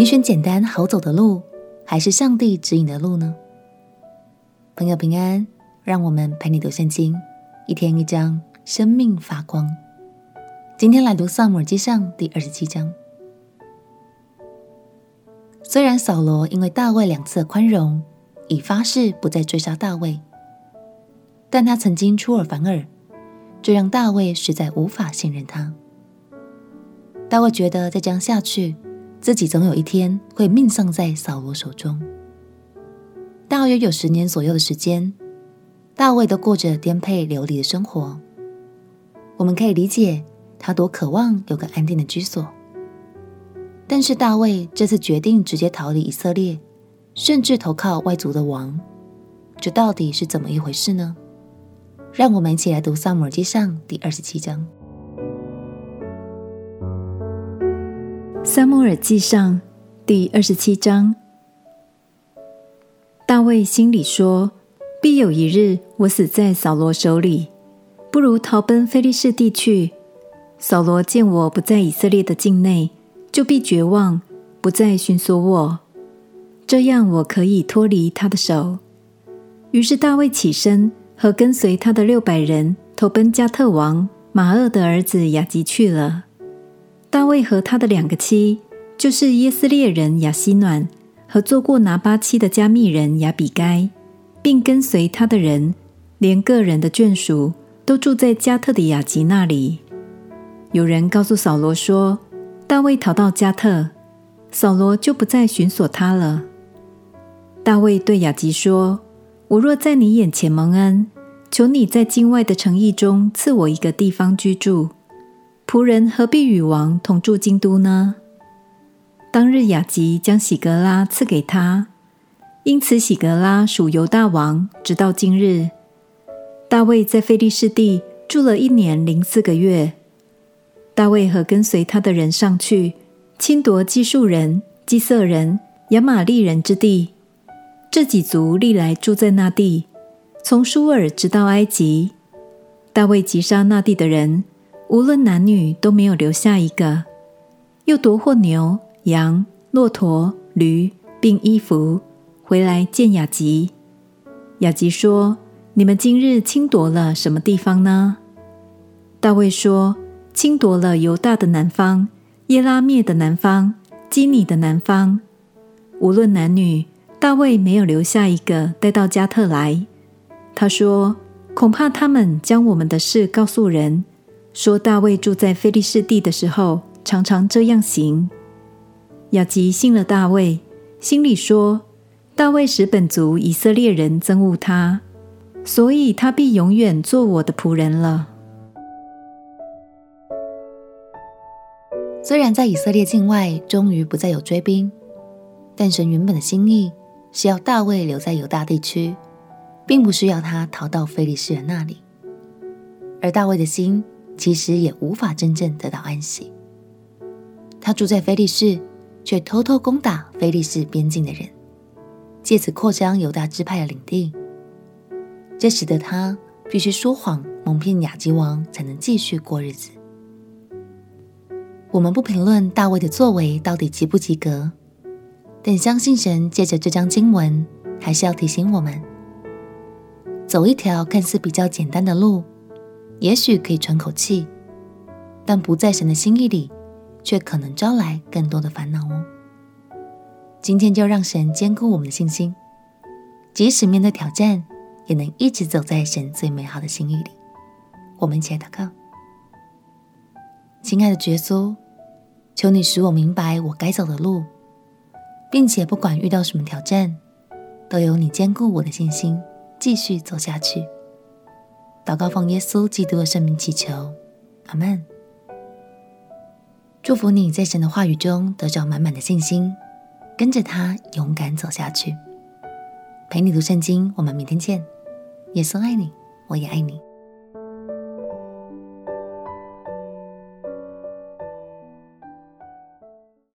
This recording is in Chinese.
你选简单好走的路，还是上帝指引的路呢？朋友平安，让我们陪你读圣经，一天一章，生命发光。今天来读撒母耳记上第二十七章。虽然扫罗因为大卫两次的宽容，已发誓不再追杀大卫，但他曾经出尔反尔，这让大卫实在无法信任他。大卫觉得再这样下去，自己总有一天会命丧在扫罗手中。大约有十年左右的时间，大卫都过着颠沛流离的生活。我们可以理解他多渴望有个安定的居所。但是大卫这次决定直接逃离以色列，甚至投靠外族的王，这到底是怎么一回事呢？让我们一起来读《撒母耳记上》第二十七章。《撒母耳记上》第二十七章，大卫心里说：“必有一日，我死在扫罗手里，不如逃奔非利士地去。扫罗见我不在以色列的境内，就必绝望，不再寻索我。这样，我可以脱离他的手。”于是大卫起身，和跟随他的六百人，投奔迦特王马厄的儿子亚吉去了。大卫和他的两个妻，就是耶斯列人亚希暖和做过拿八妻的加密人亚比该，并跟随他的人，连个人的眷属，都住在加特的亚吉那里。有人告诉扫罗说，大卫逃到加特，扫罗就不再寻索他了。大卫对雅吉说：“我若在你眼前蒙恩，求你在境外的诚意中赐我一个地方居住。”仆人何必与王同住京都呢？当日雅吉将喜格拉赐给他，因此喜格拉属犹大王，直到今日。大卫在非利士地住了一年零四个月。大卫和跟随他的人上去，侵夺基述人、基色人、亚玛利人之地。这几族历来住在那地，从舒尔直到埃及。大卫击杀那地的人。无论男女都没有留下一个，又夺获牛、羊、骆驼、驴，并衣服，回来见雅吉。雅吉说：“你们今日侵夺了什么地方呢？”大卫说：“侵夺了犹大的南方、耶拉灭的南方、基尼的南方。无论男女，大卫没有留下一个带到加特来。”他说：“恐怕他们将我们的事告诉人。”说大卫住在非利士地的时候，常常这样行。亚吉信了大卫，心里说：大卫使本族以色列人憎恶他，所以他必永远做我的仆人了。虽然在以色列境外终于不再有追兵，但神原本的心意是要大卫留在犹大地区，并不是要他逃到非利士人那里，而大卫的心。其实也无法真正得到安息。他住在非利士，却偷偷攻打非利士边境的人，借此扩张犹大支派的领地。这使得他必须说谎蒙骗亚吉王，才能继续过日子。我们不评论大卫的作为到底及不及格，但相信神借着这章经文，还是要提醒我们：走一条看似比较简单的路。也许可以喘口气，但不在神的心意里，却可能招来更多的烦恼哦。今天就让神坚固我们的信心，即使面对挑战，也能一直走在神最美好的心意里。我们一起来祷告：亲爱的耶稣，求你使我明白我该走的路，并且不管遇到什么挑战，都有你坚固我的信心，继续走下去。祷告奉耶稣基督的圣名祈求，阿门。祝福你在神的话语中得着满满的信心，跟着他勇敢走下去。陪你读圣经，我们明天见。耶稣爱你，我也爱你。